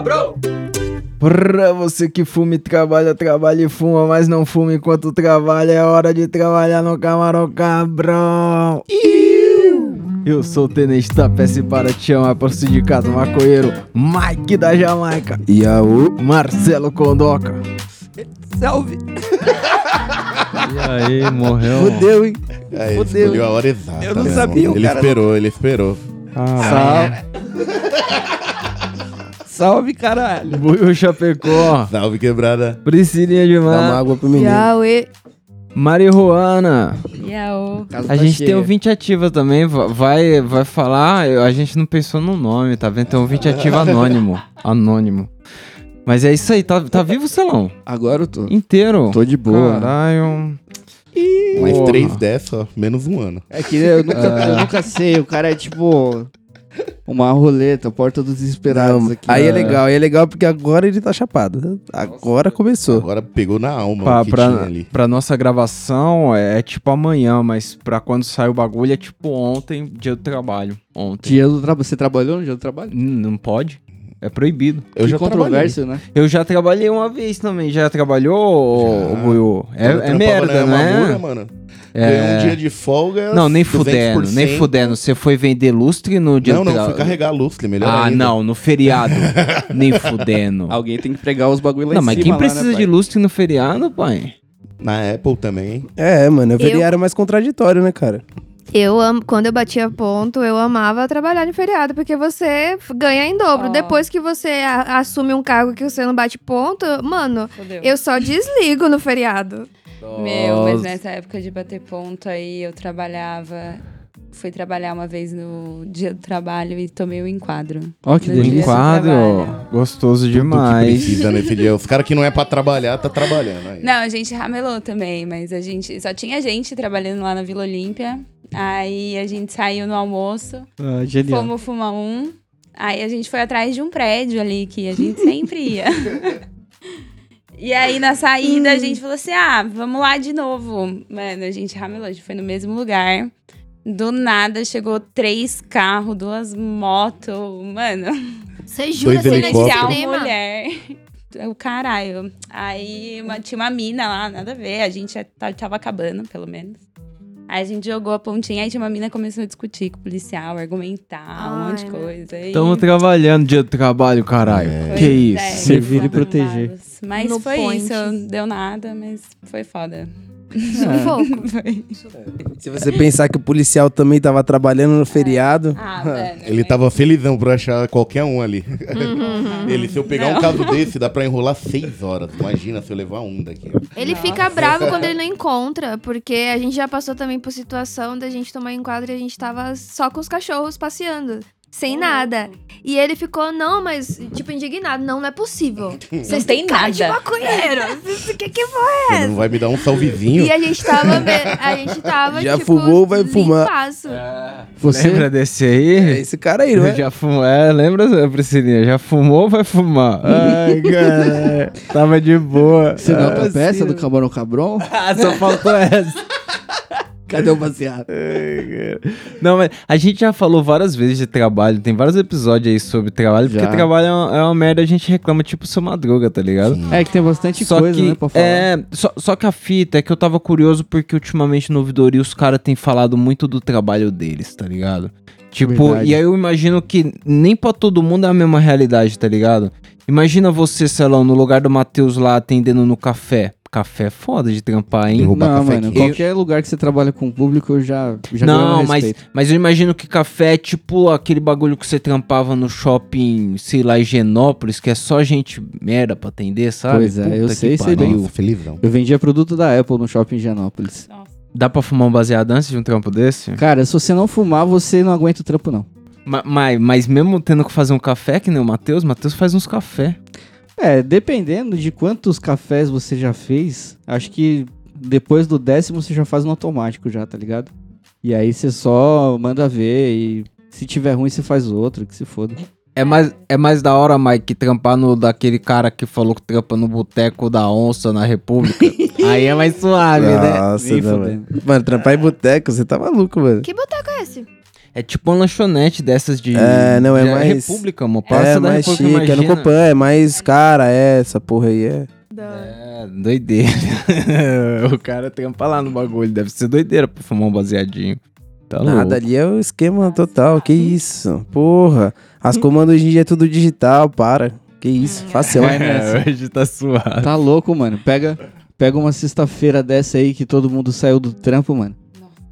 cabrão! Pra você que fuma e trabalha, trabalha e fuma, mas não fuma enquanto trabalha, é hora de trabalhar no camarão cabrão. Eu sou o Tenente Tapece para te chamar para o sindicato maconheiro Mike da Jamaica e a o Marcelo Condoca. Salve! E aí, morreu? Fudeu, hein? Aí, Fudeu. Escolheu a hora exata. Eu não né, sabia, irmão? o Ele cara- esperou, ele esperou. Ah, Salve, caralho! Buiu Chapecó, Salve, quebrada. Priscilinha de Dá uma Mar, água pro menino. Yauê. Marihuana. Yaô. A tá gente cheia. tem ouvinte ativa também, va- vai, vai falar, a gente não pensou no nome, tá vendo? Tem ouvinte ativo anônimo, anônimo. Mas é isso aí, tá, tá vivo, Celão? Agora eu tô. Inteiro? Tô de boa. Caralho. Mais três dessa, ó, menos um ano. É que eu nunca, eu nunca sei, o cara é tipo uma roleta, porta dos desesperados Não, aqui. aí é legal, aí é legal porque agora ele tá chapado. Agora começou. Agora pegou na alma Pra, o que pra, tinha ali. pra nossa gravação é, é tipo amanhã, mas pra quando sai o bagulho é tipo ontem, dia do trabalho. Ontem. Dia do trabalho. Você trabalhou no dia do trabalho? Não pode? É proibido. Eu que já controvérsia, né? Eu já trabalhei uma vez também. Já trabalhou, Já. É, Quando eu é trampava merda, né? Yamamura, mano. Ganhei um dia de folga. Não, nem fudendo, nem 200%. fudendo. Você foi vender lustre no dia Não, não, tra- fui carregar lustre, melhor Ah, ainda. não, no feriado. nem fudendo. Alguém tem que pregar os bagulho lá Não, mas quem lá, precisa né, de lustre no feriado, pai? Na Apple também. É, mano, Eu- veria era mais contraditório, né, cara? Eu amo, quando eu batia ponto, eu amava trabalhar no feriado, porque você ganha em dobro. Ó. Depois que você a- assume um cargo que você não bate ponto, mano, Fodeu. eu só desligo no feriado. Meu, mas nessa época de bater ponto aí, eu trabalhava. Fui trabalhar uma vez no dia do trabalho e tomei o enquadro. Ó, que No delícia. dia do Quadro, trabalho. gostoso Tudo que demais. precisa nesse dia. Os caras que não é pra trabalhar, tá trabalhando. Aí. Não, a gente ramelou também, mas a gente só tinha gente trabalhando lá na Vila Olímpia. Aí a gente saiu no almoço, Ah, genial. fomos fumar um. Aí a gente foi atrás de um prédio ali que a gente sempre ia. E aí, na saída, a gente falou assim: ah, vamos lá de novo. Mano, a gente ramelou, a gente foi no mesmo lugar. Do nada, chegou três carros, duas motos. Mano, Você jura, cena de cinema? mulher. O caralho. Aí uma- tinha uma mina lá, nada a ver. A gente já tá- tava acabando, pelo menos. Aí a gente jogou a pontinha, aí tinha uma mina começou a discutir com o policial, argumentar, um monte de Ai, coisa. Aí Tamo trabalhando dia do trabalho, caralho. foi- Que isso? é, Servir e foi proteger. Mas No foi point. isso, deu nada, mas foi foda. Sufoco. Se você pensar que o policial também tava trabalhando no feriado. Ah, velho. Ele tava felizão por achar qualquer um ali. Uhum. Ele, se eu pegar um caso desse, dá pra enrolar seis horas. Imagina se eu levar um daqui. Ele fica bravo quando ele não encontra, porque a gente já passou também por situação da gente tomar enquadro e a gente tava só com os cachorros passeando. Sem nada. E ele ficou, não, mas, tipo, indignado. Não, não é possível. Vocês têm cara de nada. maconheiro. O que que foi? Você não vai me dar um salvezinho? E a gente tava, a gente tava, Já tipo, fumou, vai fumar. limpaço. Você? Lembra desse É aí? esse cara aí, não é? Já fumou, é, lembra, Priscilinha? Já fumou ou vai fumar? Ai, cara, tava de boa. Você não é peça do Camarão Cabron? Ah, só faltou essa. Cadê o baseado? Não, mas a gente já falou várias vezes de trabalho, tem vários episódios aí sobre trabalho, Já. porque trabalho é uma, é uma merda, a gente reclama tipo seu madruga, tá ligado? É que tem bastante Só coisa, que, né, pra falar. é, só, só que a fita é que eu tava curioso porque ultimamente no ouvidoria os caras têm falado muito do trabalho deles, tá ligado? Tipo, Verdade. e aí eu imagino que nem pra todo mundo é a mesma realidade, tá ligado? Imagina você, Celão, no lugar do Matheus lá atendendo no café. Café é foda de trampar, hein? Derrubar Não, café mano, aqui. qualquer lugar que você trabalha com o público, eu já, já Não, meu mas, mas eu imagino que café é tipo aquele bagulho que você trampava no shopping, sei lá, Higienópolis, que é só gente merda pra atender, sabe? Pois é, eu que sei, sei bem. Eu vendia produto da Apple no shopping de Higienópolis. Dá pra fumar um baseado antes de um trampo desse? Cara, se você não fumar, você não aguenta o trampo, não. Ma- Mas, mas mesmo tendo que fazer um café, que nem o Matheus, Matheus faz uns café. É, dependendo de quantos cafés você já fez, acho que depois do décimo você já faz no automático já, tá ligado? E aí você só manda ver e se tiver ruim você faz outro, que se foda. É mais, é mais da hora, Mike, trampar no daquele cara que falou que trampa no boteco da onça na República. Aí é mais suave, né? Nossa, não, fudendo. mano. Mano, trampar em boteco, você tá maluco, mano. Que boteco é esse? É tipo uma lanchonete dessas de. É, não, é mais- República, amor. Passa é da mais República, chique, é no imagina. Copan, é mais cara, é, essa porra aí é. É, doideira. o cara trampa lá no bagulho. Deve ser doideira pra fumar um baseadinho. Tá Nada louco. ali é o esquema total, que isso, porra. As comandas hoje em dia é tudo digital, para. Que isso, fácil. É, hoje tá suave. Tá louco, mano. Pega, pega uma sexta-feira dessa aí que todo mundo saiu do trampo, mano.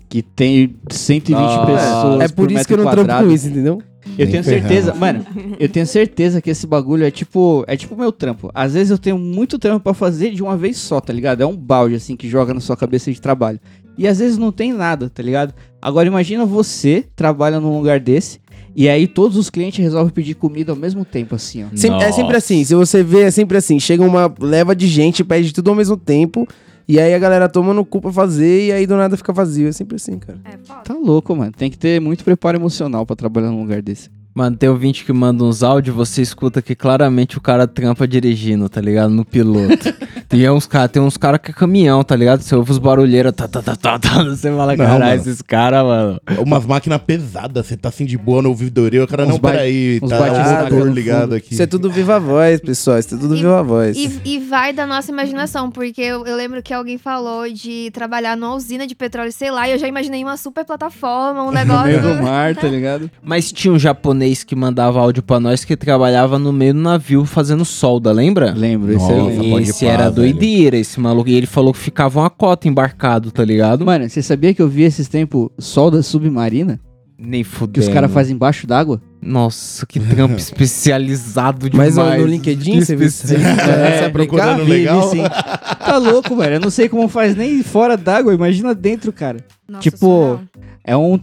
Que tem 120 Nossa. pessoas. É por isso que eu não metro trampo quadrado. com isso, entendeu? Eu Nem tenho ferrando. certeza, mano, eu tenho certeza que esse bagulho é tipo, é tipo meu trampo. Às vezes eu tenho muito trampo pra fazer de uma vez só, tá ligado? É um balde assim que joga na sua cabeça de trabalho. E às vezes não tem nada, tá ligado? Agora imagina você trabalha num lugar desse e aí todos os clientes resolvem pedir comida ao mesmo tempo assim, ó. Sem- é sempre assim, se você vê, é sempre assim. Chega uma leva de gente, pede tudo ao mesmo tempo. E aí a galera toma no cu pra fazer e aí do nada fica vazio. É sempre assim, cara. É foda. Tá louco, mano. Tem que ter muito preparo emocional pra trabalhar num lugar desse. Mano, tem ouvinte que manda uns áudios, você escuta que claramente o cara trampa dirigindo, tá ligado? No piloto. tem uns caras, tem uns cara que é caminhão, tá ligado? Você ouve os barulheiros, tá, tá, tá, tá, tá. Você fala, caralho, esses caras, mano. Umas máquinas pesadas, você tá assim de boa no ouvidoria, o cara, Uns não, peraí, tá motor no ligado aqui. Isso é tudo viva voz, pessoal. Isso é tudo E- viva voz. E, e vai da nossa imaginação, porque eu, eu lembro que alguém falou de trabalhar numa usina de petróleo, sei lá, e eu já imaginei uma super plataforma, um No negócio. meio do mar, tá ligado? Mas tinha um japonês que mandava áudio pra nós que trabalhava no meio do navio fazendo solda, lembra? Lembro, esse Nossa, eu lembro. pode Esse pá, era velho. doideira, esse maluco. E ele falou que ficava uma cota embarcado, tá ligado? Mano, você sabia que eu vi esses tempos solda submarina? Nem Que fudeu. os caras fazem embaixo d'água? Nossa, que trampo especializado Mas demais. no LinkedIn você viu isso? Especi- É, procurando no legal. Vi, vi, sim. Tá louco, velho. Eu não sei como faz nem fora d'água. Imagina dentro, cara. Nossa, Tipo, surreal. É um.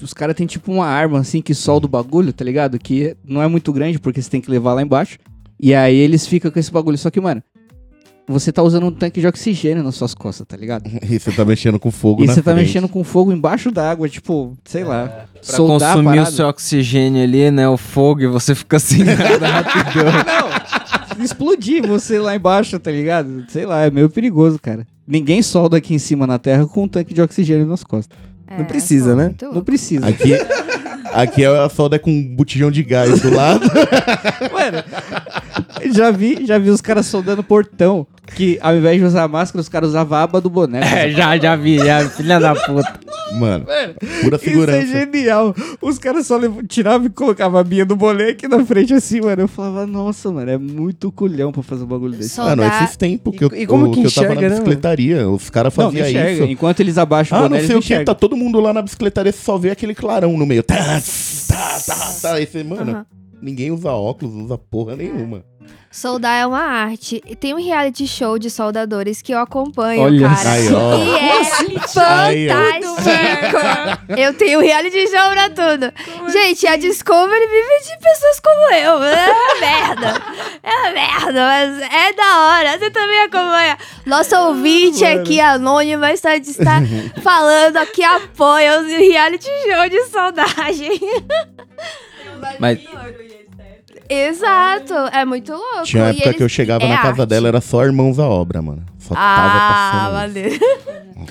os caras têm tipo uma arma assim que solda o bagulho, tá ligado? Que não é muito grande porque você tem que levar lá embaixo. E aí eles ficam com esse bagulho. Só que, mano, você tá usando um tanque de oxigênio nas suas costas, tá ligado? E você tá mexendo com fogo E na você tá frente. mexendo com fogo embaixo d'água, tipo, sei lá. Pra consumir o seu oxigênio ali, né? O fogo, e você fica assim, nada rapidão. Não, explodir você lá embaixo, tá ligado? Sei lá, é meio perigoso, cara. Ninguém solda aqui em cima na terra com um tanque de oxigênio nas costas. É, não precisa, né? muito Não precisa. Aqui, aqui a solda é com um botijão de gás do lado. Mano, já vi, já vi os caras soldando portão. Que ao invés de usar máscara, os caras usavam a aba do boné. É, já, já vi, já, filha da puta. Mano, pura Isso é segurança. genial. Os caras só tiravam e colocavam a minha do boné aqui na frente assim, mano. Eu falava, nossa, mano, é muito culhão pra fazer um bagulho desse. Mano, esses tempos que eu, E- e como o- que eu tava na enxerga, né, bicicletaria, os caras Não, não faziam enxerga. isso. Enquanto eles abaixam o Ah, não sei o que, tá todo mundo lá na bicicletaria, você só vê aquele clarão no meio. Tá, tá, tá, tá. Aí você, mano, Aham. ninguém usa óculos, não usa porra nenhuma. Soldar é uma arte. E Tem um reality show de soldadores que eu acompanho, Olha cara. Aí, ó. E é Aí, ó. fantástico! Eu tenho reality show pra tudo. Gente, a Discovery vive de pessoas como eu. É uma merda. É uma merda, mas é da hora. Você também acompanha. Nosso ouvinte aqui, anônimo, está, está falando aqui, apoia os reality show de soldagem. Mas Exato. É muito louco. Tinha uma E época que eu eles- chegava é na casa arte. dela, era só irmãos à obra, mano. Só Ah, tava passando. valeu.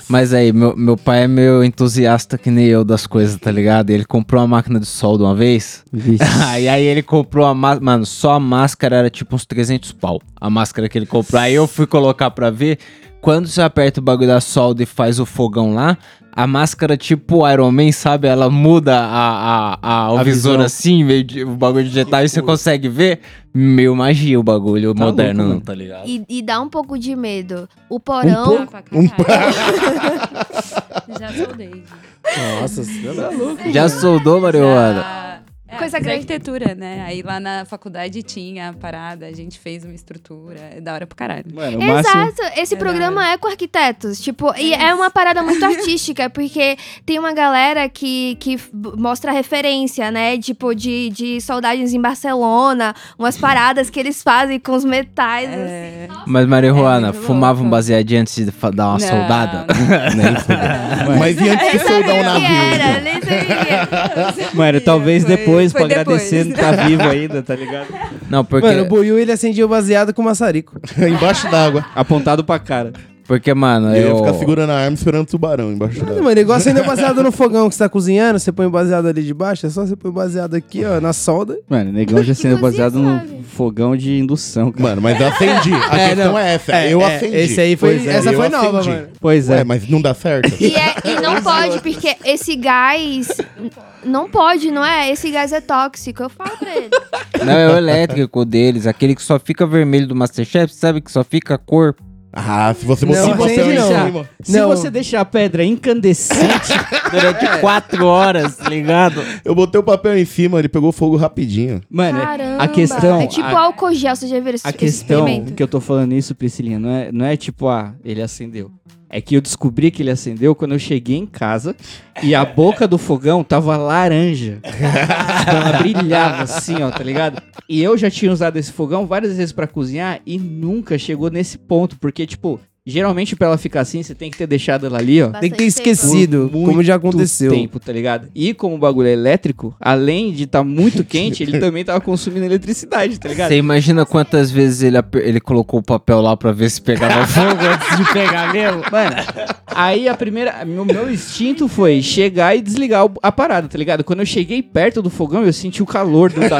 Mas aí, meu, meu pai é meio entusiasta que nem eu das coisas, tá ligado? Ele comprou uma máquina de solda uma vez. aí, aí ele comprou a máscara. Mano, só a máscara era tipo uns 300 pau. A máscara que ele comprou. Aí eu fui colocar pra ver. Quando você aperta o bagulho da solda e faz o fogão lá, a máscara, tipo Iron Man, sabe? Ela muda a, a, a, o A visor visão. assim, meio de- o bagulho digital, e você consegue ver. Meio magia o bagulho Tá moderno, louco, tá ligado? E, e dá um pouco de medo. O porão. Um Já soldei. Nossa, você tá louco. Já soldou, Mariana? É, Coisa grande. arquitetura, né? Aí lá na faculdade tinha a parada, a gente fez uma estrutura. É da hora pro caralho. Mano, o máximo. Exato, esse É programa é com arquitetos, tipo, e é uma parada muito artística, porque tem uma galera que, que mostra referência, né, tipo, de, de soldados em Barcelona, umas paradas que eles fazem com os metais, assim. É... Mas, Maria Juana, muito fumava um baseadinho antes de dar uma Não, soldada? Fudeu. Mas e antes de Nem soldar sabia um o que navio? era, nem sabia. Mano, talvez Foi- depois, foi pra depois. agradecer, não tá vivo ainda, tá ligado? Não, porque. Mano, o Buiu ele acendia o baseado com maçarico. Embaixo d'água. Apontado pra cara. Porque, mano, Eu ia eu... ficar segurando a arma esperando o tubarão embaixo dela. mano, igual acender baseado no fogão que você tá cozinhando, você põe o baseado ali de baixo, é só você põe o baseado aqui, ó, na solda. Mano, negão já sendo baseado no sabe? fogão de indução, cara. Mano, mas eu acendi. A É, questão não. é essa. eu acendi. Esse aí foi, Pois é, essa eu foi nova, acendi. mano. Pois é. Ué, mas não dá certo? E, é- e não pode, porque esse gás. Não pode, não é? Esse gás é tóxico. Eu falo pra ele. Não, é o elétrico deles, aquele que só fica vermelho do Masterchef, sabe? Que só fica cor. Ah, se você Se o você, papel em deixar, cima. se Não. você deixar a pedra incandescente, Durante quatro horas, tá ligado? Eu botei o papel em cima, ele pegou fogo rapidinho. mano, Caramba. a questão. É tipo a, álcool gel, você já viu esse a esse questão experimento? que eu tô falando isso, Priscilinha, não é, não é tipo, ah, ele acendeu. É que eu descobri que ele acendeu quando eu cheguei em casa e a boca do fogão tava laranja. Ela brilhava assim, ó, tá ligado? E eu já tinha usado esse fogão várias vezes pra cozinhar e nunca chegou nesse ponto, porque, tipo, geralmente pra ela ficar assim, você tem que ter deixado ela ali, ó. Tem que ter esquecido, por como já muito aconteceu. tempo, tá ligado? E como o bagulho é elétrico, além de estar muito quente, ele também tava consumindo eletricidade, tá ligado? Você imagina quantas vezes ele, aper- ele colocou o papel lá pra ver se pegava fogo antes de pegar mesmo? Mano, aí a primeira. Meu, meu instinto foi chegar e desligar o- a parada, tá ligado? Quando eu cheguei perto do fogão, eu senti o calor do, da,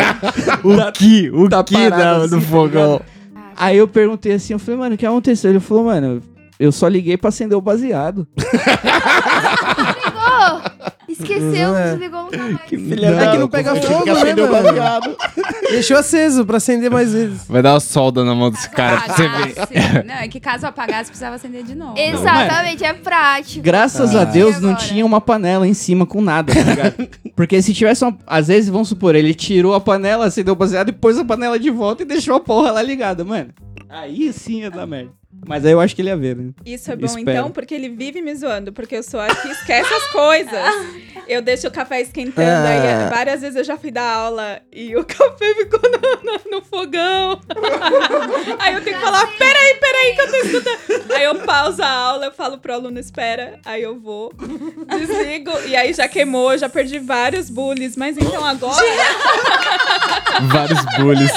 O que? O da que parada, da, assim, do tá fogão? ligado? Aí eu perguntei assim, eu falei, mano, o que aconteceu? Ele falou, mano, eu só liguei pra acender o baseado. Desligou! Esqueceu, É. desligou nunca mais. É que não pega fogo, que né, mano? baseado. Deixou aceso pra acender mais vezes. Vai dar uma solda na mão desse cara pra você ver. Não, é que caso apagasse, precisava acender de novo. Exatamente, é prático. Graças Ah. a Deus não tinha uma panela em cima com nada, tá ligado? Porque se tivesse uma. Às vezes, vamos supor, ele tirou a panela, acendeu o baseado e pôs a panela de volta e deixou a porra lá ligada, mano. Aí sim ia dar merda. Mas aí eu acho que ele ia ver, né? Isso é bom Espero. então, porque ele vive me zoando, porque eu sou a que esquece as coisas. Eu deixo o café esquentando, Ah. aí várias vezes eu já fui dar aula e o café ficou no, no- no fogão. aí eu tenho que falar, peraí, peraí que eu tô escutando. Aí eu pauso a aula, eu falo pro aluno, espera, aí eu vou, desligo, e aí já queimou, eu já perdi vários bullies, mas então agora... Vários bullies.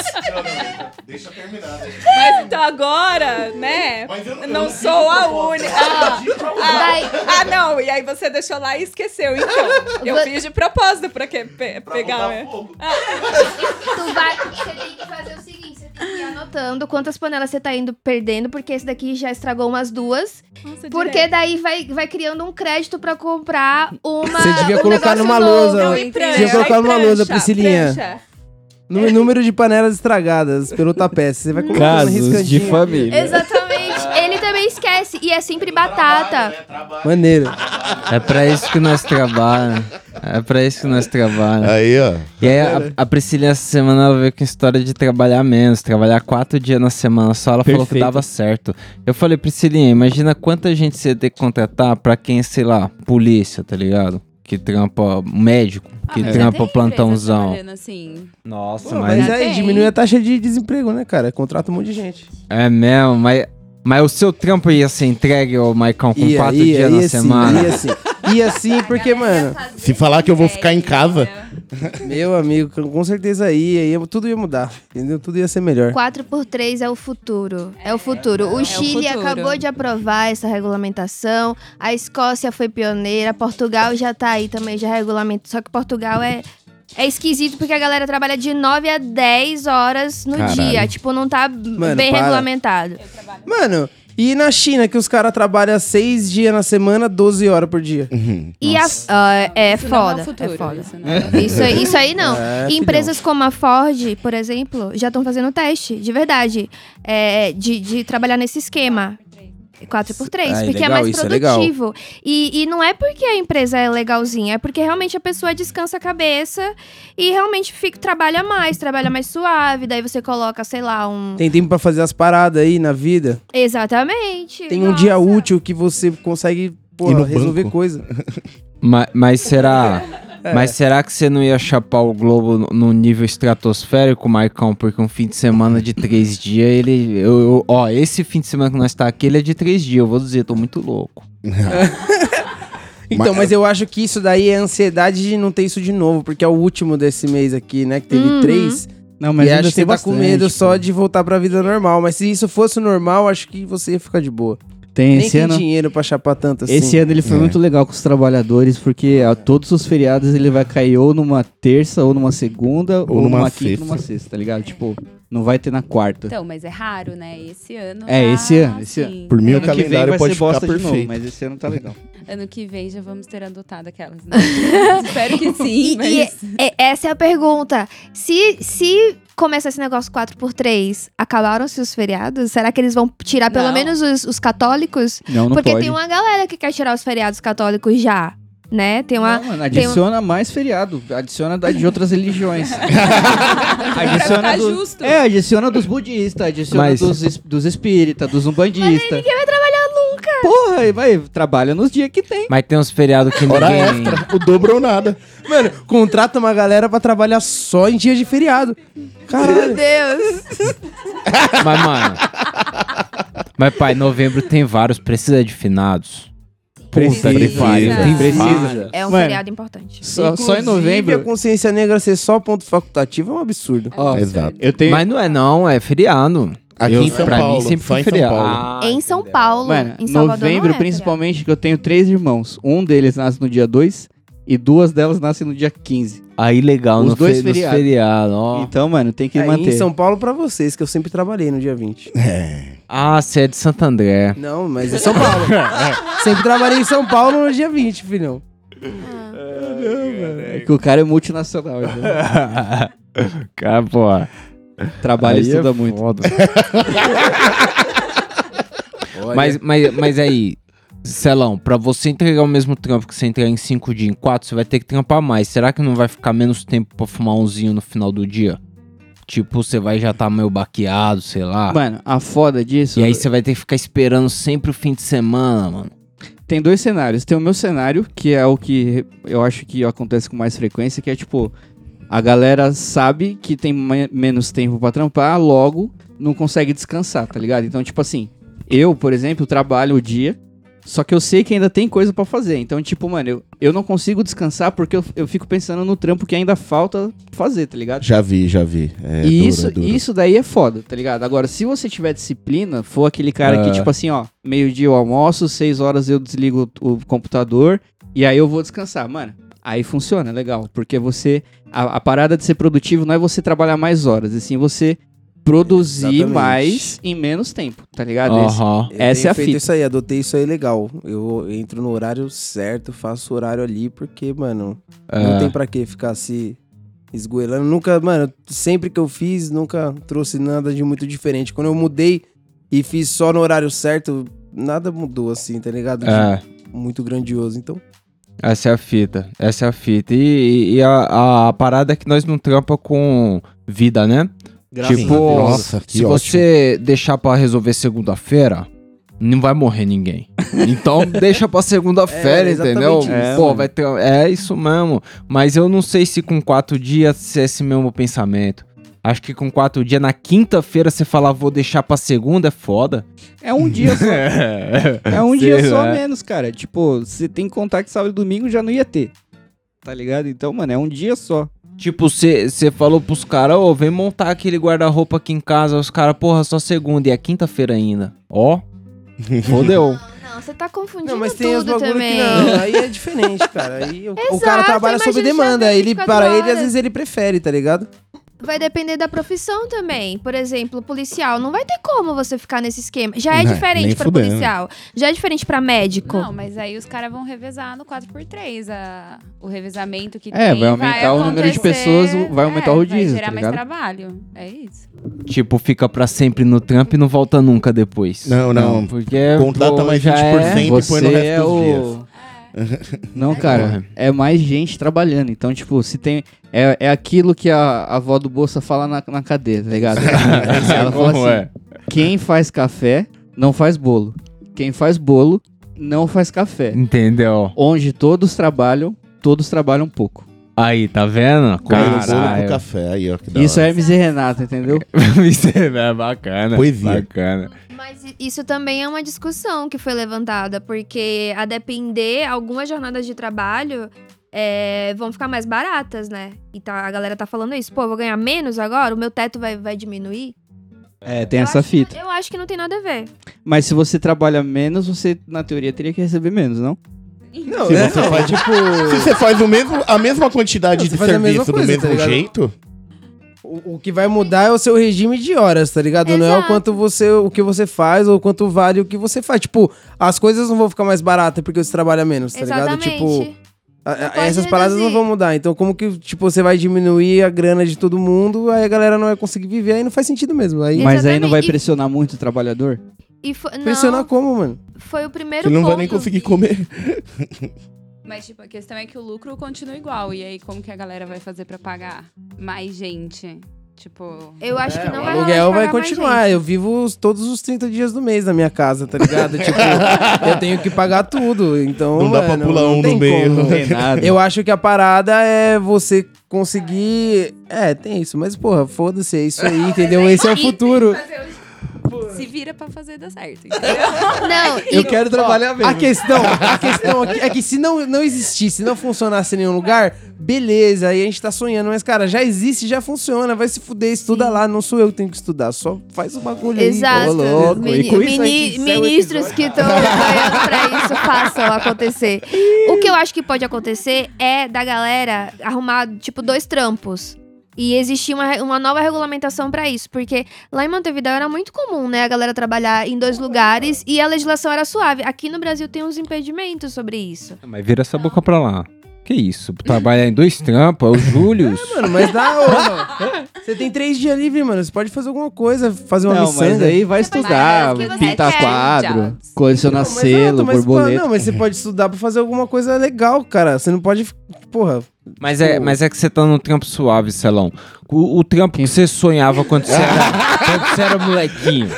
Deixa terminar. Mas então agora, né? Mas eu- eu não não sou a única. Ah, ah, Daí- ah, não. E aí você deixou lá e esqueceu. Então, eu Vou- fiz de propósito pra que, pe- Pra pegar. né? fogo. Tu vai, você tem que fazer o seguinte, você tem que ir anotando quantas panelas você tá indo perdendo, porque esse daqui já estragou umas duas. Nossa, Porque direto. daí vai, vai criando um crédito pra comprar uma. Você devia um colocar numa novo. lousa. Não, Você e devia prancha, colocar e numa lousa, Priscilinha. prancha. Nú- Número de panelas estragadas pelo tapete. Você vai colocando Casos de família. Exatamente. Ele também esquece. E é sempre batata. Maneiro. É pra isso que nós trabalhamos. É pra isso que nós trabalhamos. Aí, ó. E aí, a, a Priscila essa semana ela veio com história de trabalhar menos, trabalhar quatro dias na semana só. Ela falou que Perfeito. dava certo. Eu falei, Priscilinha, imagina quanta gente você ia ter que contratar pra quem, sei lá, polícia, tá ligado? Que trampa médico, que Ah, mas já trampa tem plantãozão. Assim. Nossa, Pô, mas. mas aí tem. diminui a taxa de desemprego, né, cara? Contrata um monte de gente. É mesmo, mas. Mas o seu trampo ia ser entregue, ô Maicon, com Ia, quatro ia, dias na ia sim, semana. Ia sim. Ia sim, porque, mano, Se falar que eu vou ficar em casa. meu amigo, com certeza ia, ia, tudo ia mudar, entendeu? Tudo ia ser melhor. 4x3 é o futuro. É o futuro. O Chile futuro. acabou de aprovar essa regulamentação. A Escócia foi pioneira. Portugal já tá aí também, já regulamenta. Só que Portugal é. É esquisito porque a galera trabalha de 9 a 10 horas no Caralho. dia. Tipo, não tá bem para. regulamentado. Mano, e na China, que os caras trabalham seis dias na semana, 12 horas por dia? Uhum. E a, ah, é Isso não foda. o futuro, é foda. Isso não é. Isso aí, isso aí não. É, E empresas como a Ford, por exemplo, já estão fazendo teste, de verdade, é, de, de trabalhar nesse esquema. 4x3, Ah, porque é legal, mais é legal. produtivo. e, e não é porque a empresa é legalzinha, é porque realmente a pessoa descansa a cabeça e realmente fica, trabalha mais, trabalha mais suave. Daí você coloca, sei lá, um. Tem tempo pra fazer as paradas aí na vida. Exatamente. Tem um Nossa. dia útil que você consegue, no resolver banco. coisa. Ma- Mas, será. Mas será que você não ia chapar o Globo no- nível estratosférico, Marcão? Porque um fim de semana de três dias, ele. eu- eu- ó, esse fim de semana que nós tá aqui, ele é de três dias. Eu vou dizer, tô muito louco. Então, Mas- mas eu acho que isso daí é ansiedade de não ter isso de novo, porque é o último desse mês aqui, né? Que teve Uhum. três. Não, mas e ainda acho que você tá com bastante, medo pô. só de voltar pra vida normal. Mas se isso fosse normal, acho que você ia ficar de boa. Tem Nem esse tem ano. dinheiro pra chapar tanto assim. Esse ano ele foi É. muito legal com os trabalhadores, porque a todos os feriados ele vai cair ou numa terça, ou numa segunda, ou, numa numa quinta, ou numa sexta, tá ligado? Tipo, não vai ter na quarta. Então, mas é raro, né? Esse ano. É, tá esse ano, esse assim. Por mim, o ano vem calendário pode ser ficar de novo, perfeito. mas esse ano tá legal. Ano que vem já vamos ter adotado aquelas, né? Espero que sim, E, mas... e é- essa é a pergunta. Se, se começar esse negócio 4x3, acabaram-se os feriados? Será que eles vão tirar pelo Não. menos os, os católicos? Não, não Porque pode. tem uma galera que quer tirar os feriados católicos já, né? Tem uma... Não, mano, adiciona mais feriado. Adiciona da- de outras religiões. adiciona do-. É, adiciona dos budistas, adiciona Mas- dos, es- dos espíritas, dos umbandistas. Ninguém vai. Porra, e vai, trabalha nos dias que tem. Mas tem uns feriados que Hora ninguém... extra, o dobro ou nada. Mano, contrata uma galera pra trabalhar só em dia de feriado. Meu Caralho. Deus. Mas, mano... Mas, pai, novembro tem vários. Precisa de finados. Precisa, que pariu, tem precisa. É um Mano, feriado importante. Só, só em novembro. a consciência negra ser só ponto facultativo é um absurdo. Ó, Exato. eu tenho. Mas não é não, é feriado. Aqui Eu- em São pra Paulo, mim sempre foi em São feriado. Paulo. Ah, em São entendeu. Paulo, Mano, em Salvador novembro, não é principalmente, que eu tenho três irmãos. Um deles nasce no dia 2 e duas delas nascem no dia 15. Aí legal, Os no dois fe- feriados. ó. Então, mano, tem que Aí manter. em São Paulo pra vocês, que eu sempre trabalhei no dia 20. É. Ah, você é de Santo André. Não, mas é São Paulo. sempre trabalhei em São Paulo no dia 20, filhão. É que o cara é multinacional? Cara, pô. Trabalha e aí é estuda muito. foda. Mas, mas, mas aí, Celão, pra você entregar o mesmo trampo que você entrega em 5 dias, em 4, você vai ter que trampar mais. Será que não vai ficar menos tempo pra fumar umzinho no final do dia? Tipo, você vai já tá meio baqueado, sei lá. Mano, a foda disso. e aí você vai ter que ficar esperando sempre o fim de semana, mano. Tem dois cenários. Tem o meu cenário, que é o que eu acho que acontece com mais frequência, que é tipo, a galera sabe que tem me- menos tempo pra trampar, logo não consegue descansar, tá ligado? Então, tipo assim, eu, por exemplo, trabalho o dia, só que eu sei que ainda tem coisa pra fazer. Então, tipo, mano, eu, eu não consigo descansar porque eu, eu fico pensando no trampo que ainda falta fazer, tá ligado? Já vi, já vi. É e duro, isso, é duro. isso daí é foda, tá ligado? Agora, se você tiver disciplina, for aquele cara que, É. tipo assim, ó, meio-dia eu almoço, seis horas eu desligo o computador e aí eu vou descansar. Mano, aí funciona, legal. Porque você. A, a parada de ser produtivo não é você trabalhar mais horas, e sim você produzir Exatamente. mais em menos tempo, tá ligado? Eu Essa tenho é a feito fita. isso aí, adotei isso aí legal. Eu entro no horário certo, faço o horário ali, porque, mano, não É. tem pra que ficar se esgoelando. Nunca, mano, sempre que eu fiz, nunca trouxe nada de muito diferente. Quando eu mudei e fiz só no horário certo, nada mudou assim, tá ligado? É. Muito grandioso. Então, Essa é a fita. Essa é a fita. E, e a, a parada é que nós não trampa com vida, né? Graças tipo. Nossa, se ótimo. você deixar pra resolver segunda-feira, não vai morrer ninguém. Então deixa pra segunda-feira, É, entendeu? isso. Pô, É, vai ter. É isso mesmo. Mas eu não sei se com quatro dias se é esse mesmo pensamento. Acho que com quatro dias, na quinta-feira, você falar vou deixar pra segunda é foda. É um dia só. É um Sei dia só lá. menos, cara. Tipo, você tem que contar que sábado e domingo já não ia ter. Tá ligado? Então, mano, é um dia só. Tipo, você falou pros caras, ô, vem montar aquele guarda-roupa aqui em casa. Os caras, porra, só segunda e é quinta-feira ainda. Ó, fodeu. Não, você tá confundindo não, mas tem os tudo bagulho também. que não. Aí é diferente, cara. Aí o, o Exato, cara trabalha sob demanda. Ele, 24 para ele, horas. às vezes ele prefere, tá ligado? Vai depender da profissão também. Por exemplo, policial. Não vai ter como você ficar nesse esquema. Já é Né, diferente fudendo. policial. Já é diferente pra médico. Não, mas aí os caras vão revezar no 4x3. A, o revezamento que É, tem vai aumentar o número de pessoas, vai aumentar o é, rodízio, Vai gerar tá mais ligado? trabalho. É isso. Tipo, fica pra sempre no trampo e não volta nunca depois. Não, não. porque. Contrata pô, mais já 20% é- e põe no resto é dos o... dias. Não, cara, é mais gente trabalhando. Então, tipo, se tem. É, é aquilo que a, a avó do Bolsa fala na, na cadeia, tá ligado? Ela fala Como assim: é? quem faz café não faz bolo. Quem faz bolo não faz café. Entendeu? Onde todos trabalham, todos trabalham pouco. Aí, tá vendo? Bolo com Caralho. café. Aí, ó, que da Isso hora. é MZ Renata, entendeu? É bacana. Poesia. Bacana. Mas isso também é uma discussão que foi levantada, porque a depender, algumas jornadas de trabalho é, vão ficar mais baratas, né? E tá, a galera tá falando isso. Pô, eu vou ganhar menos agora? O meu teto vai, vai diminuir? É, tem Eu essa fita. Eu acho que não tem nada a ver. Mas se você trabalha menos, você, na teoria, teria que receber menos, não? Não, Se é, você não, faz- tipo... Se você faz o mesmo, a mesma quantidade Não, de serviço coisa, do tá mesmo ligado? jeito, O, o que vai mudar é o seu regime de horas, tá ligado? Não é o Exato. quanto você, o que você faz ou quanto vale o que você faz. Tipo, as coisas não vão ficar mais baratas porque você trabalha menos, tá ligado? Exatamente. Tipo, a- essas paradas não vão mudar. Então, como que, tipo, você vai diminuir a grana de todo mundo, aí a galera não vai conseguir viver, aí não faz sentido mesmo. Aí Mas aí não vai pressionar muito o trabalhador? E fo- não, pressionar como, mano? foi o primeiro você não vai nem conseguir comer. Mas, tipo, a questão é que o lucro continua igual. E aí, como que a galera vai fazer pra pagar mais gente? Tipo. Eu acho que não o vai de aluguel vai continuar. Eu vivo os- todos os 30 dias do mês na minha casa, tá ligado? tipo, eu tenho que pagar tudo. Então, Não dá pra pular não um no meio. Não tem nada. Eu acho que a parada é você conseguir. É, tem isso, mas porra, foda-se, é isso aí, entendeu? Esse é o futuro. Vira pra fazer dar certo. entendeu? Não, Eu e- quero trabalhar mesmo. A questão, a questão aqui é que se não, não existisse, não funcionasse em nenhum lugar, beleza, aí a gente tá sonhando. Mas, cara, já existe, já funciona. Vai se fuder, estuda lá. Não sou eu que tenho que estudar, só faz o bagulho Exato. aí. Louco. Mini- E mini- ministros que estão trabalhando pra isso façam acontecer. O que eu acho que pode acontecer é da galera arrumar, tipo, dois trampos. E existir uma, uma nova regulamentação pra isso. Porque lá em Montevideo era muito comum, né? A galera trabalhar em dois lugares e a legislação era suave. Aqui no Brasil tem uns impedimentos sobre isso. Mas vira essa boca pra lá. Que isso? Trabalhar em dois trampos, é o Július. Mano, mas dá, ô, Você tem três dias livres, mano. Você pode fazer alguma coisa, fazer uma Não, miçanga. aí vai Você pode estudar, você pintar quadro, colecionar Não, mas selo, exato, mas, borboleta. Não, mas você pode estudar pra fazer alguma coisa legal, cara. Você não pode. Porra. Mas é, mas é que você tá num trampo suave, Celão. O, o trampo que você sonhava quando você, era, quando você era molequinho.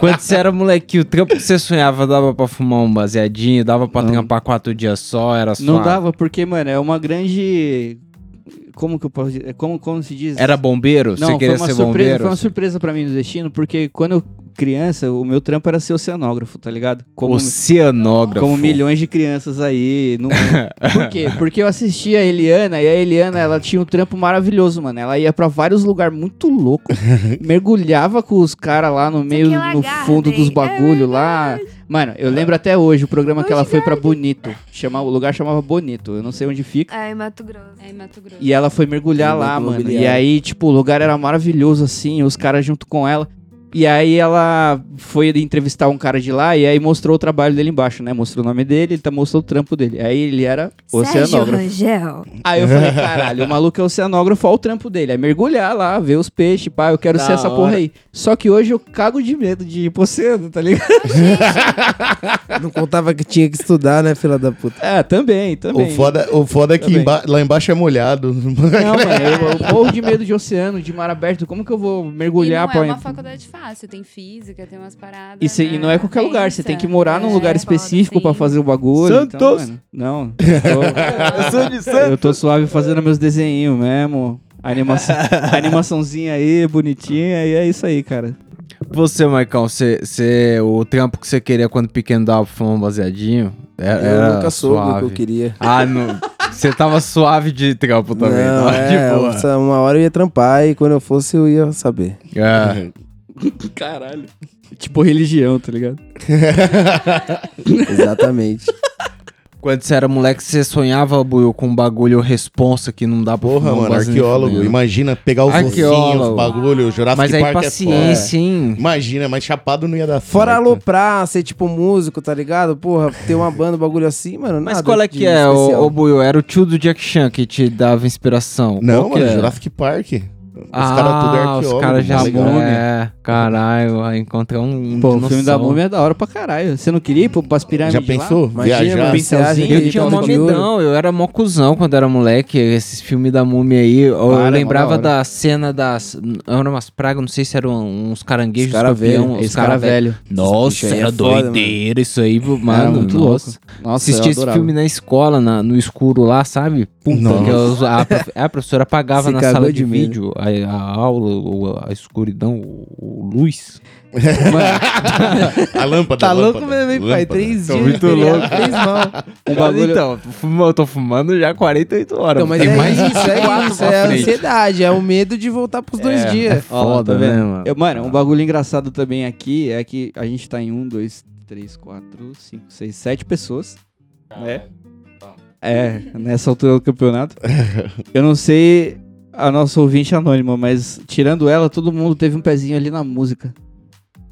Quando você era molequinho, o trampo que você sonhava dava pra fumar um baseadinho, dava pra Não. trampar quatro dias só, era suave. Não dava, porque, mano, é uma grande. Como que eu posso dizer? Como, como se diz? Era bombeiro? Não, você foi queria uma, ser surpresa, bombeiro? foi uma surpresa pra mim no destino, porque quando eu criança, o meu trampo era ser oceanógrafo, tá ligado? Como, Oceanógrafo. como milhões de crianças aí. No... Por quê? Porque eu assistia a Eliana e a Eliana, ela tinha um trampo maravilhoso, mano. Ela ia pra vários lugares muito loucos. mergulhava com os caras lá no meio, no fundo dos? É bagulho lá. Mano, eu lembro até hoje o programa que ela foi pra Bonito. Chama, o lugar chamava Bonito. Eu não sei onde fica. É, em Mato Grosso. É em Mato Grosso. E ela foi mergulhar No lá, mano. E aí, tipo, o lugar era maravilhoso, assim, os caras junto com ela. E aí ela foi entrevistar um cara de lá e aí mostrou o trabalho dele embaixo, né? Mostrou o nome dele, ele tá mostrou o trampo dele. Aí ele era Sérgio oceanógrafo. Rangel. Aí eu falei, caralho, o maluco é oceanógrafo, olha o trampo dele. É mergulhar lá, ver os peixes, pá, eu quero Da ser essa hora. porra aí. Só que hoje eu cago de medo de ir pro oceano, tá ligado? Não contava que tinha que estudar, né, filha da puta? É, também, também. O foda, o foda é que emba- lá embaixo é molhado. Não, mano, eu, eu morro de medo de oceano, de mar aberto. Como que eu vou mergulhar e não pra é uma faculdade fácil, tem física, tem umas paradas. E, cê- e não é qualquer lugar, você tem que morar num É, lugar específico pra fazer o bagulho. Então, Santos. mano, não, eu tô, Eu sou de eu tô suave fazendo meus desenhinhos mesmo. Animação, animaçãozinha aí, bonitinha, e é isso aí, cara. Você, Maicon, você, você, o trampo que você queria quando pequeno dava pra fumar um baseadinho? Era, Eu nunca soube o que suave. eu queria. Ah, não. Você tava suave de trampo também, Não, tava de é, boa. uma hora eu ia trampar e quando eu fosse eu ia saber. É. Caralho. Tipo religião, tá ligado? Exatamente. Quando você era moleque, você sonhava, Buiu, com um bagulho responsa que não dá pra Porra, um mano, arqueólogo. Imagina pegar os Arqueólogo. ossinhos, bagulho, Jurassic Mas aí Park é paciência, hein? foda. Imagina, mas chapado não ia dar Fora certo. aloprar, ser tipo músico, tá ligado? Porra, ter uma banda, um bagulho assim, mano. Mas nada qual é que é, ô, ô Buiu? Era o tio do Jack Chan que te dava inspiração? Não, mano, era? Jurassic Park. Os ah, caras tudo é arqueólogo. os caras já múmia. É, caralho, aí encontrei um Pô, o filme da múmia é da hora pra caralho. Você não queria ir pro- pras pirâmides Já lá? pensou? Imagina, Viajar? um pincelzinho Eu Eu tinha ouro. medão, eu era mó cuzão quando era moleque, esses filmes da múmia aí. Eu, Para, é lembrava da da cena das. Eram umas pragas, não sei se eram uns caranguejos, Os cara escorpião, velho, os cara cara velho. Nossa, aí era é doideira isso aí, mano. Era muito louco. nossa. Nossa, Assisti eu esse filme na escola, na- no escouro lá, sabe? Puta, Nossa. que eu- a, a professora pagava Se na sala de de vídeo. Aí a aula, ou a escuridão, o, o luz. A lâmpada. Tá a louco lâmpada, mesmo, hein, pai? Três Tô dias. muito de feriado, louco. Fez mal. Um bagulho... Então, eu tô fumando, eu tô fumando já 48 horas. Então, mas Tem é mais isso, é 24 isso. É a ansiedade, é o medo de voltar pros dois É, dias. é foda, tá vendo? né, mano? Eu, mano, um bagulho engraçado também aqui é que a gente tá em um, dois, três, quatro, cinco, seis, sete pessoas. Né? É, nessa altura do campeonato. Eu não sei a nossa ouvinte anônima, mas tirando ela, todo mundo teve um pezinho ali na música.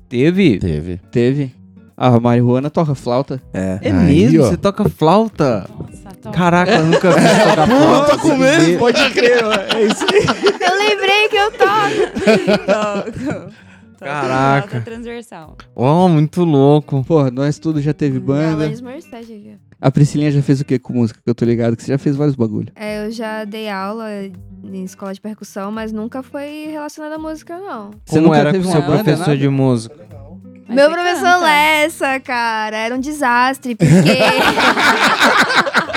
Teve? Teve. Teve. A Marihuana toca flauta. É. É Aí, mesmo? ó. Você toca flauta? Nossa. Caraca, eu nunca vi você tocar flauta. tá com medo? Pode crer, é isso aí. Eu lembrei que eu toco. Toco. Caraca. Flauta transversal. Oh, muito louco. Porra, nós tudo já teve banda. Aqui. A Priscilinha já fez o que com música? Que eu tô ligado que você já fez vários bagulho. É, eu já dei aula em escola de percussão, mas nunca foi relacionada à música, não. Você nunca era com seu banda, professor nada? de música? Mas Meu professor canta. Lessa, cara, era um desastre, porque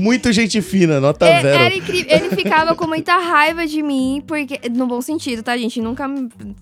Muito gente fina, nota ele, zero. era incrível. Ele ficava com muita raiva de mim, porque. No bom sentido, tá, gente? Nunca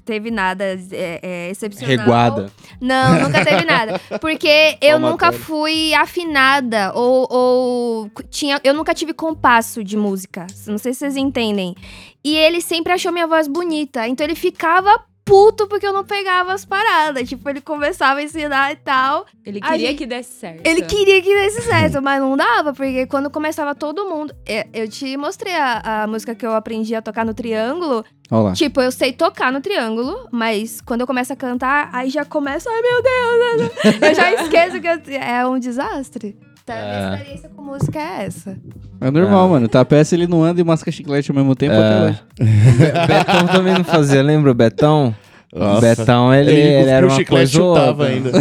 teve nada é, é, excepcional. Reguada. Não, nunca teve nada. Porque eu nunca Palmatório. fui afinada ou, ou tinha, eu nunca tive compasso de música. Não sei se vocês entendem. E ele sempre achou minha voz bonita, então ele ficava puto porque eu não pegava as paradas. Tipo, ele começava a ensinar e tal. Ele queria gente- que desse certo. Ele queria que desse certo, mas não dava, porque quando começava todo mundo. é, Eu te mostrei a, a música que eu aprendi a tocar no triângulo. Olha lá. Tipo, eu sei tocar no triângulo, mas quando eu começo a cantar, aí já começa, ai meu Deus, eu já esqueço que eu- é um desastre. Tá, É. Minha experiência com música é essa. É normal, mano. Tá peça ele não anda e masca chiclete ao mesmo tempo É. até hoje. Be- Betão também não fazia, lembra o Betão? Nossa. Betão, ele, Ele, ele cuspiu era o uma chiclete coisa ou chutava outra. ainda.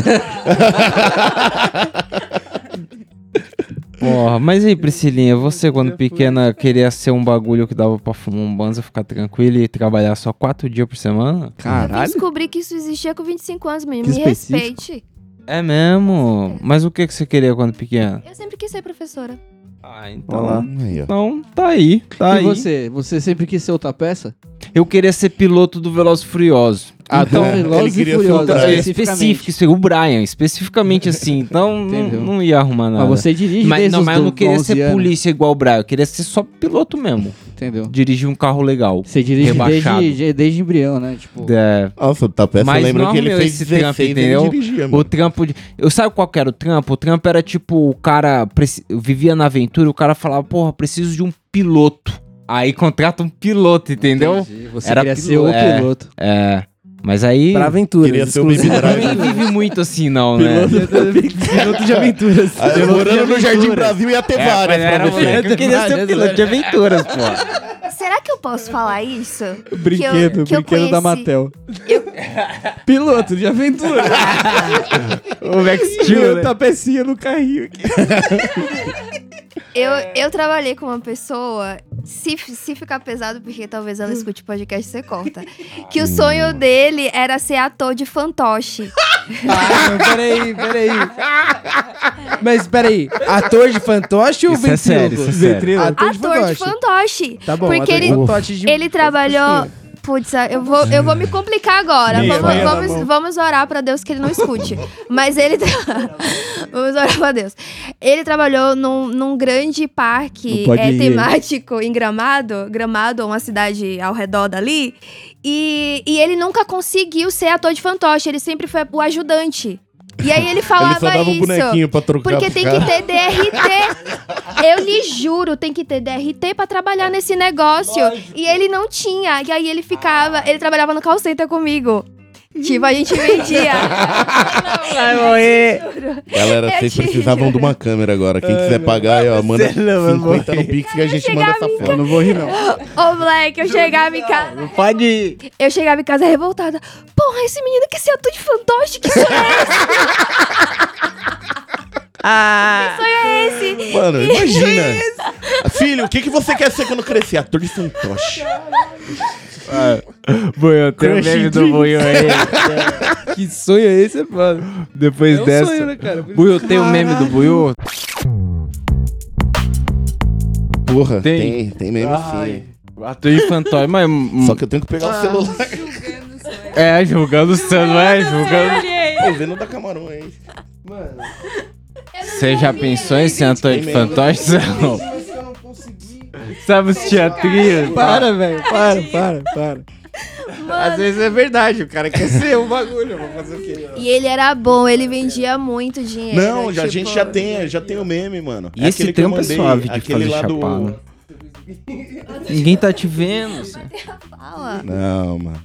Porra, mas aí, Priscilinha, você quando pequena queria ser um bagulho que dava pra fumar um banzo, ficar tranquilo e trabalhar só quatro dias por semana? Eu Caralho. descobri que isso existia com 25 anos, menino. Que Me específico. respeite. É mesmo? Mas o que, que você queria quando pequena? Eu sempre quis ser professora. Ah, então. Olha lá. Aí, ó. Então, tá aí. Tá e aí. você? Você sempre quis ser outra peça? Eu queria ser piloto do Velozes e Furiosos. Ah, então É, ele Velozes e queria ser Furiosos, É, especificamente. específico, o Brian, especificamente assim. Então, não, não ia arrumar nada. Mas você dirige Mas, não, mas eu não queria 11 ser anos. polícia igual o Brian. Eu queria ser só piloto mesmo. Entendeu? Dirigir um carro legal. Você dirige Rebaixado. desde, desde embrião, né? Tipo, É, Nossa, o Tapeça Mas lembra não que ele fez esse trampo, 16 e entendeu? dirigia, O trampo de. Eu sabe qual que era o trampo? O trampo era tipo, o cara preci- vivia na aventura, o cara falava, porra, preciso de um piloto. Aí contrata um piloto, entendeu? entendi. Você Era queria ser pilo- o é. piloto. É. Mas aí. Pra aventura. Queria ser o Baby Ninguém Driver. vive muito assim, não, né? piloto de aventuras. Ah, Morando no Jardim Brasil ia ter É, várias pra você. eu queria ser piloto de aventuras, pô. Será que eu posso falar isso? Brinquedo, que eu brinquedo da conheci- Mattel. Piloto de aventura. O Max Steel, né? tapecinha no carrinho aqui. Eu, eu trabalhei com uma pessoa, se, se ficar pesado, porque talvez ela escute o podcast, você corta. Que o sonho dele era ser ator de fantoche. Ah, não, peraí, peraí. Mas peraí, ator de fantoche ou Isso é sério, isso é sério. Ventríloco. Ator de ator de fantoche. fantoche. Tá bom, Porque ator de ele- fantoche de- Ele trabalhou. Putz, eu vou, eu vou me complicar agora. Meia, vamos, meia vamos, vamos orar pra Deus que ele não escute. Mas ele. vamos orar pra Deus. Ele trabalhou num, num grande parque é, temático em Gramado. Gramado, uma cidade ao redor dali. E, e ele nunca conseguiu ser ator de fantoche. Ele sempre foi o ajudante. E aí ele falava Ele só dava um isso. bonequinho pra trocar Porque tem cara. que ter DRT. Eu lhe juro, tem que ter DRT pra trabalhar nesse negócio. E ele não tinha. E aí ele ficava. Ele trabalhava no call center comigo. Tipo, a gente vendia. Vai morrer. Galera, Eu vocês precisavam de uma câmera agora. Quem quiser pagar, aí, ó, manda Você não vai 50 no Pix que a gente manda essa Eu foto. não vou rir, não. Ô, moleque, eu chegava em casa. Não pode ir. Eu chegava em casa revoltada. Porra, esse menino quer ser ator de fantoche? Que sonho é Ah. esse? Sonho é esse? Mano, imagina. Filho, o que, que você quer ser quando crescer? Ator de fantoche. Boiô, tem o meme do Boiô aí. Que sonho é esse, mano? Depois É um dessa. sonho, né, cara? Tem o meme do Buiô? Porra, Tem. tem, tem mesmo sim. Ator fantoche, mas. Só que eu tenho que pegar o celular. É, julgando o não é? Julgando. Ô, vendo da camarão aí. Você já pensou em ser ator de fantoche? Não. Sabe os teatrinhos? Para, velho. Para, para, para. Às vezes é verdade, o cara quer ser o bagulho. eu Vou fazer o quê? E ele era bom, ele vendia muito dinheiro. Não, já, a tipo- gente já tem, já tem o meme, mano. E esse aquele que eu trampo é mandei, suave de aquele fazer lá do... Ninguém tá te vendo. assim. Não, mano.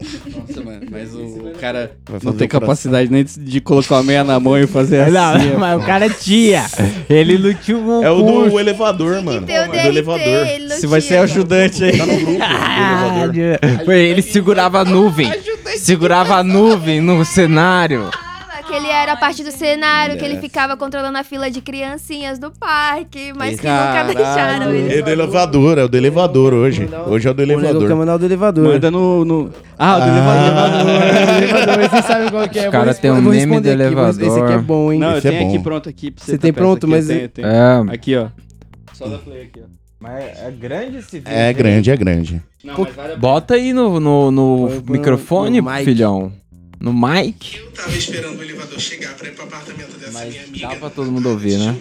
Nossa, mano, mas o, cara não tem capacidade nem de, colocar a meia na mão e fazer assim. Não, mas o cara tinha. Ele não tinha um É o do elevador, mano. Tem o É do elevador. Você vai ser ajudante aí. Tá no grupo, do elevador. Caralho. Foi, Ele segurava a nuvem. Segurava a nuvem no cenário. Que ele era parte do cenário, que ele ficava controlando a fila de criancinhas do parque, mas que Caralho. nunca deixaram ele. É do elevador, é o do elevador hoje. Hoje é o do O nego quer elevador. mandar o do elevador. Manda no. no... Ah, o do elevador. elevador, vocês sabem qual que é. Os eu cara vou tem um meme do aqui, vou- Esse aqui é elevador. bom, hein? Não, eu é tenho aqui pronto aqui pra você. Você tem tá pronto, aqui, mas-. É, Aqui, ó. Só dá play aqui, ó. mas é grande esse vídeo. É grande, é grande. Não, mas vale a Bota aí no, no, no microfone, no mic. filhão. No mic. Eu tava esperando o elevador chegar pra ir pro apartamento dessa Mas minha amiga. dá pra todo mundo ouvir, né?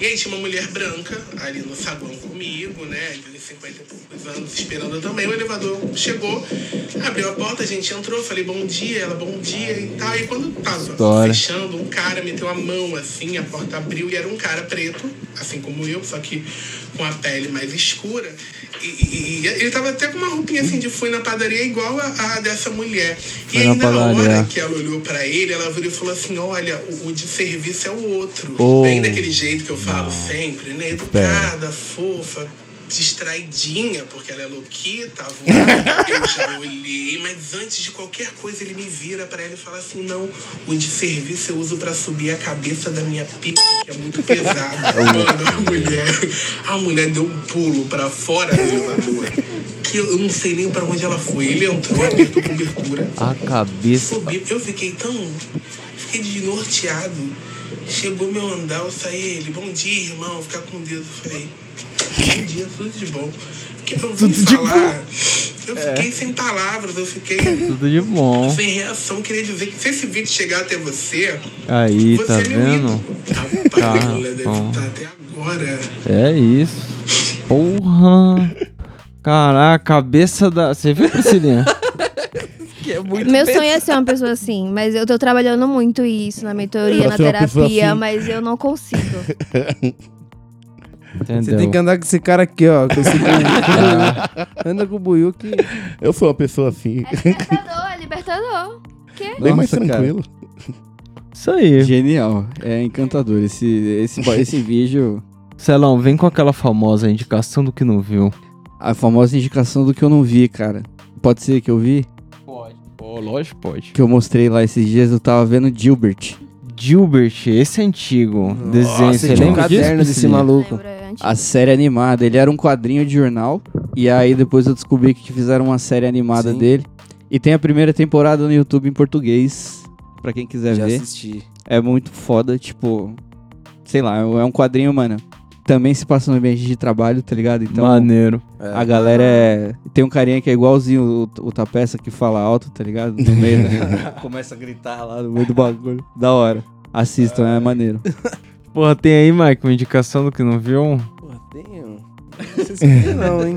E aí tinha uma mulher branca ali no saguão comigo, né? De 50 e poucos anos, esperando também. O elevador chegou, abriu a porta, a gente entrou, falei bom dia, ela bom dia e tal. E quando tava História. fechando, um cara meteu a mão assim, a porta abriu e era um cara preto, assim como eu, só que com a pele mais escura. E, e- e ele tava até com uma roupinha assim de fui na padaria igual a, a dessa mulher. Fui e aí na na hora que ela olhou pra ele, ela virou e falou assim: Olha, o, o de serviço é o outro. Oh. Bem daquele jeito que eu falo sempre, né? Educada, fofa, distraidinha, porque ela é louquita, voada. eu já olhei, mas antes de qualquer coisa ele me vira pra ela e fala assim: Não, o de serviço eu uso pra subir a cabeça da minha pica, que é muito pesada. Mano, a mulher, a mulher deu um pulo pra fora do elevador. Que eu não sei nem pra onde ela foi. Ele entrou, apertou cobertura. A cabeça. Subi, eu fiquei tão. Fiquei desnorteado. Chegou meu andar, eu saí ele. Bom dia, irmão. Ficar com Deus. Eu falei. Bom dia, tudo de bom. Porque eu vim falar. Eu fiquei sem palavras, eu fiquei Tudo de bom. sem reação. Queria dizer que se esse vídeo chegar até você, Aí, você tá é vendo? Tá deve bom. estar até agora. É isso. Porra. Caraca, cabeça da. Você viu, Priscilinha? Meu sonho é ser uma pessoa assim, mas eu tô trabalhando muito isso na mentoria, Pra na terapia, assim. mas eu não consigo. Entendeu? Você tem que andar com esse cara aqui, ó. Com esse buiu. Anda com o buiu que. Eu sou uma pessoa assim, É libertador, é libertador. bem mais Nossa, cara. tranquilo. Isso aí. Genial. É encantador. Esse, esse, esse vídeo. Celão, vem com aquela famosa indicação do que não viu. A famosa indicação do que eu não vi, cara. Pode ser que eu vi? Pode. Pô, lógico, pode. Que eu mostrei lá esses dias, eu tava vendo Gilbert. Gilbert, esse é antigo. Desenho, Nossa, você tinha um lembra disso? caderno desse maluco. Lembra, é. A série animada. Ele era um quadrinho de jornal. E aí depois eu descobri que fizeram uma série animada Sim. dele. E tem a primeira temporada no YouTube em português. Pra quem quiser Já ver. assisti. É muito foda, tipo. Sei lá, é um quadrinho, mano. Também se passa no ambiente de trabalho, tá ligado? Então. Maneiro. A galera é. Tem um carinha que é igualzinho o, o Tapeça que fala alto, tá ligado? No meio. da- Começa a gritar lá no meio do bagulho. Da hora. Assistam, é maneiro. Porra, tem aí, Mike, uma indicação do que não viu? Pô, tenho. Não sei se não, hein?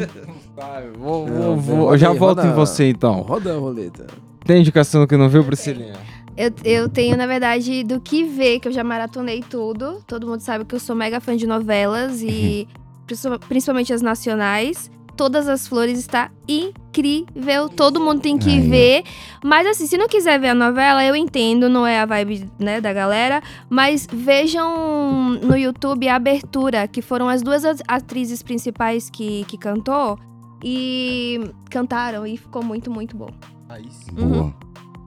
Vou, Não, vou, eu já aí, volto roda- em você então. Roda a roleta. Tem indicação do que não viu, Priscilinha? Eu, eu tenho, na verdade, do que ver, que eu já maratonei tudo. Todo mundo sabe que eu sou mega fã de novelas e principal- principalmente as nacionais. Todas as flores está incrível. Todo mundo tem que Aí, ó. ver. Mas assim, se não quiser ver a novela, eu entendo, não é a vibe, né, da galera. Mas vejam no YouTube a abertura, que foram as duas at- atrizes principais que, que cantou. E cantaram e ficou muito, muito bom. Uhum. Boa.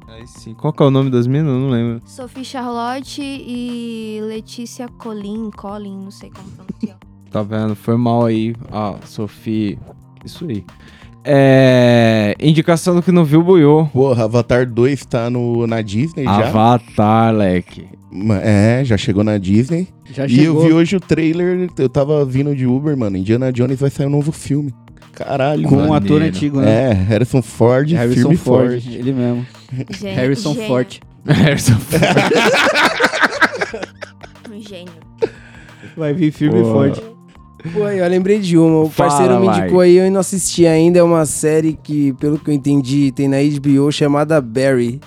Aí sim. Qual que é o nome das minas? Eu não lembro. Sophie Charlotte e Letícia Colin, Colin, não sei como pronunciar. Tá vendo? Foi mal aí. Ah, Sofia. Isso aí. É. Indicação do que não viu, boiou. Porra, Avatar 2 tá no, na Disney já. Avatar, leque. É, já chegou na Disney. Já E eu vi hoje o trailer, eu tava vindo de Uber, mano. Indiana Jones vai sair um novo filme. Caralho, Com um ator antigo, né? É, Harrison Ford, Harrison firme e Ford, forte. ele mesmo. Gênio, Harrison gênio, Ford. Harrison Um gênio. Vai vir firme e Pô. forte. Pô, aí, eu lembrei de uma. O Fala, parceiro me indicou aí, eu não assisti ainda. É uma série que, pelo que eu entendi, tem na HBO chamada Barry.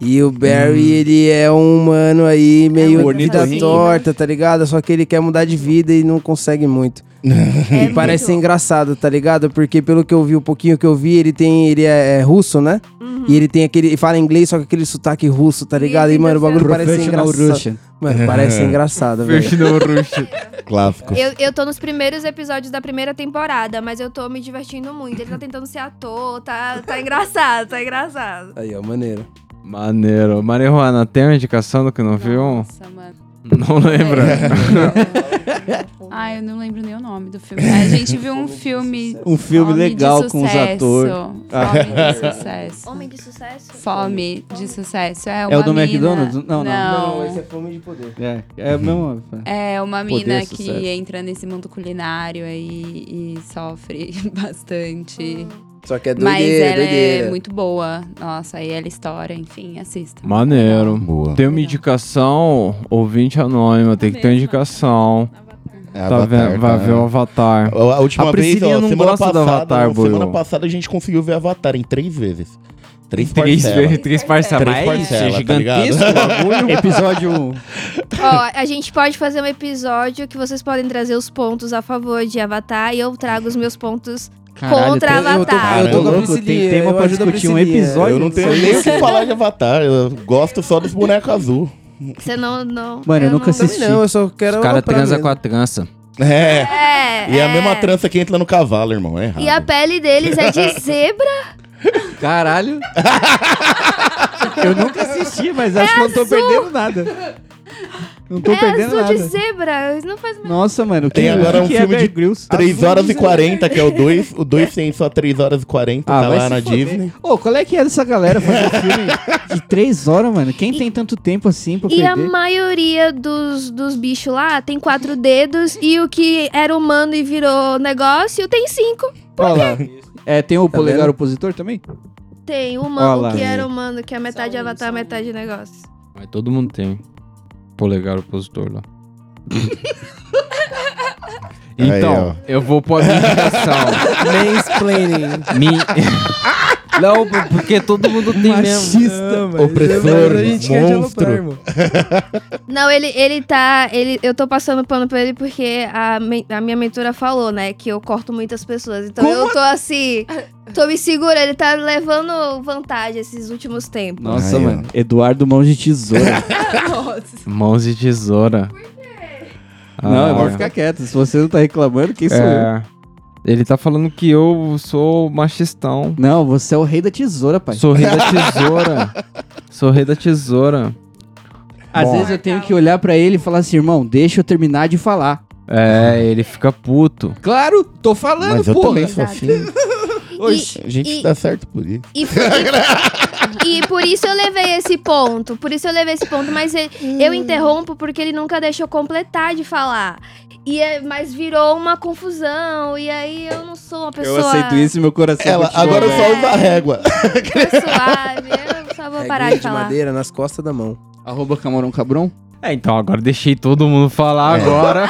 E o Barry, ele é um humano aí meio um vida torta, tá ligado? Só que ele quer mudar de vida e não consegue muito. É E parece ser muito- engraçado, tá ligado? Porque pelo que eu vi, o pouquinho que eu vi, ele tem. Ele é, é russo, né? Uhum. E ele tem aquele. Ele fala inglês, só com aquele sotaque russo, tá ligado? E, mano, o bagulho parece engraçado. Russian. Mano, parece ser engraçado, velho. Clássico. Eu, eu tô nos primeiros episódios da primeira temporada, mas eu tô me divertindo muito. Ele tá tentando ser ator, tá, tá engraçado, tá engraçado. Aí, ó, maneiro. Maneiro. Marihuana, tem uma indicação do que não viu? Nossa, mano. Não lembra? Ah, eu não lembro nem o nome do filme. A gente viu um filme. Um filme legal com os Sucesso. atores. Fome de sucesso. Homem de sucesso? Fome de sucesso. É, uma É o do mina- McDonald's? Não, não. Não. é fome de poder. É, é mesmo. É uma Poder, mina sucesso. que entra nesse mundo culinário aí e sofre bastante. Só que é Mas doideira, ela doideira. é muito boa. Nossa, aí ela história, enfim, assista. Maneiro. Boa. Tem uma indicação, ouvinte anônima, tem que ter uma indicação. É Tá Avatar, vendo? Vai tá? ver o Avatar. A a última A vez, ó, não semana gosta passada, Avatar, semana passada a gente conseguiu ver Avatar em três vezes. Três, Três, parcelas. vezes, três parcelas. Três Mas isso é parcelas, tá gigantesco o bagulho. Episódio 1. Ó, a gente pode fazer um episódio que vocês podem trazer os pontos a favor de Avatar e eu trago os meus pontos contra tem- Avatar. Eu tô com a louco, tem tema eu pra discutir um episódio. Eu não tenho nem o que falar de Avatar. Eu gosto só dos bonecos azul. Você não, não. Mano, eu nunca não- assisti. Não, eu só quero Os caras transam mesmo. com a trança. É. É. E é a é. mesma trança que entra no cavalo, irmão. É errado. E a pele deles é de zebra. Caralho. eu nunca assisti, mas acho que eu não tô perdendo nada. Não tô é perdendo azul de nada. zebra. Isso não faz mais. Nossa, mano. Tem que- agora que um que é filme Bear de Grylls? 3 Azul horas e 40, que é o 2. O 2 tem só 3 horas e 40, Ah, tá lá na foder. Disney. Ô, qual é que é dessa galera fazer filme de três horas, mano? Quem tem tanto tempo assim pra E a perder? maioria dos, dos bichos lá tem quatro dedos e o que era humano e virou negócio tem cinco. Olha lá. É, tem o Tá polegar vendo? opositor também? Tem o humano que era humano, que é metade um, avatar, um. metade negócio. Mas todo mundo tem. Polegar opositor lá. então, Aí, eu vou pôr a minha indicação. Mansplaining. Mi... Não, porque todo mundo tem mesmo. Opressor, A gente monstro. Não, ele, ele tá. Ele, eu tô passando pano pra ele porque a, men- a minha mentora falou, né? Que eu corto muitas pessoas. Então eu tô assim. Tô me segurando. Ele tá levando vantagem esses últimos tempos. Nossa, ó. mano. Eduardo Mãos de Tesoura. Mãos de tesoura. não, eu vou Ah, ficar quieto. Se você não tá reclamando, quem sou eu? É. Ele tá falando que eu sou machistão. Não, você é o rei da tesoura, pai. Sou rei da tesoura. sou rei da tesoura. Às Bom. vezes eu tenho que olhar pra ele e falar assim, irmão, deixa eu terminar de falar. É, ele fica puto. Claro, tô falando, Mas eu porra. também sou assim. Oxi. A gente E- dá certo por isso. E, e- e por isso eu levei esse ponto. Por isso eu levei esse ponto. Mas ele- eu interrompo porque ele nunca deixou completar de falar. E é- mas virou uma confusão. E aí eu não sou uma pessoa. Eu aceito isso e meu coração Ela, agora eu só uso a régua. Suave. Eu só vou parar Reguinha de falar. madeira nas costas da mão. Arroba Camarão Cabrão? É, então agora deixei todo mundo falar agora.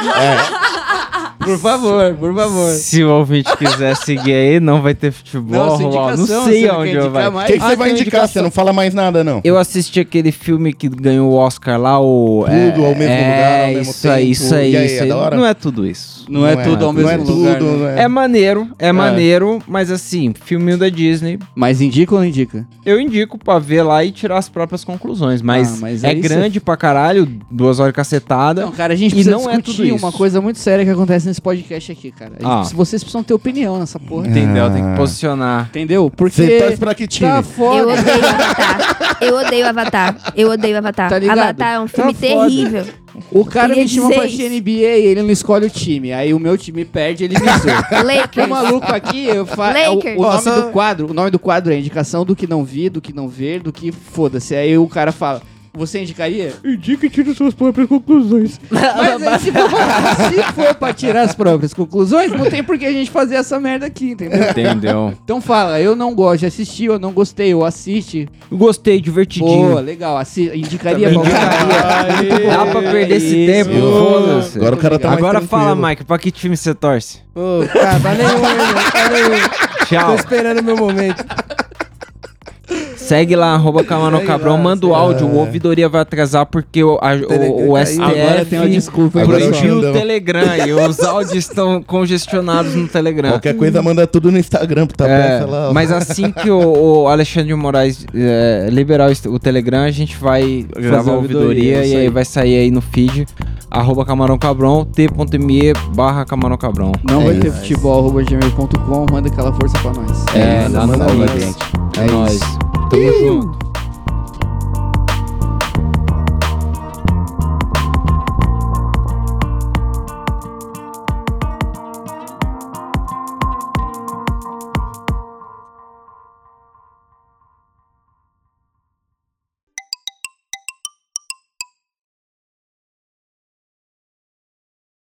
Por favor, por favor. Se o ouvinte quiser seguir aí, não vai ter futebol. Não, rolar. não sei não onde eu vai. O que, que Ah, você vai indicar? Você não fala mais nada, não. Eu assisti aquele filme que ganhou o Oscar lá, o. Tudo ao mesmo é, lugar, ao mesmo isso aí, tempo. isso aí, E aí, isso é aí. da hora? Não é tudo isso. Não, é tudo ao não mesmo é lugar. tudo, né? não é. É maneiro, é, maneiro, mas assim, filminho da Disney, Mas indica ou não indica? eu indico pra ver lá e tirar as próprias conclusões. Mas, Ah, mas é aí grande pra caralho, duas horas cacetada. Não, cara, a gente E precisa não é tudo isso. uma coisa muito séria que acontece nesse podcast aqui, cara. A gente- Ah. Vocês precisam ter opinião nessa porra. Entendeu? Tem Ah. que posicionar. Entendeu? Porque Você torce pra que time? tá Eu foda. odeio Avatar. Eu odeio Avatar. Eu odeio Avatar. Tá? Avatar é um filme Tá terrível. O cara me chama dizer pra. NBA e ele não escolhe o time. Aí o meu time perde, ele me zoa. O Lakers. maluco aqui, eu fa... é o, Lakers. o nome do quadro, o nome do quadro é indicação do que não vi, do que não ver, do que foda-se. Aí o cara fala: Você indicaria? Indica e tira suas próprias conclusões. Mas aí, se, for pra, se for pra tirar as próprias conclusões, não tem por que a gente fazer essa merda aqui, entendeu? Entendeu? Então fala, eu não gosto de assistir, eu não gostei, eu assiste. Gostei, divertidinho. Boa, legal. Assi indicaria pra indicaria. Dá pra perder esse Isso. tempo, foda-se. Agora o cara tá mais Agora fala. Mike, pra que time você torce? Ô, cara, tá irmão, tá nenhum. Tô Tchau. esperando o meu momento. Segue lá, arroba Segue Cabrão, lá, manda o áudio. O ouvidoria vai atrasar porque o, a- o, o Telegram caiu. Agora tem uma STF desculpa proibiu o. Telegram e os áudios estão congestionados no Telegram. Qualquer coisa manda tudo no Instagram, tá É, lá. ó. mas assim que o, o Alexandre de Moraes é, liberar o, o Telegram, a gente vai gravar a ouvidoria ouvidoria, e aí vai sair aí no feed, arroba Camarão Cabrão, t.me barra Camarão Cabrão. Não É vai ter isso. futebol, arroba gmail.com, manda aquela força pra nós. É, dá manda nóis. pra gente. É nóis. Tamo junto.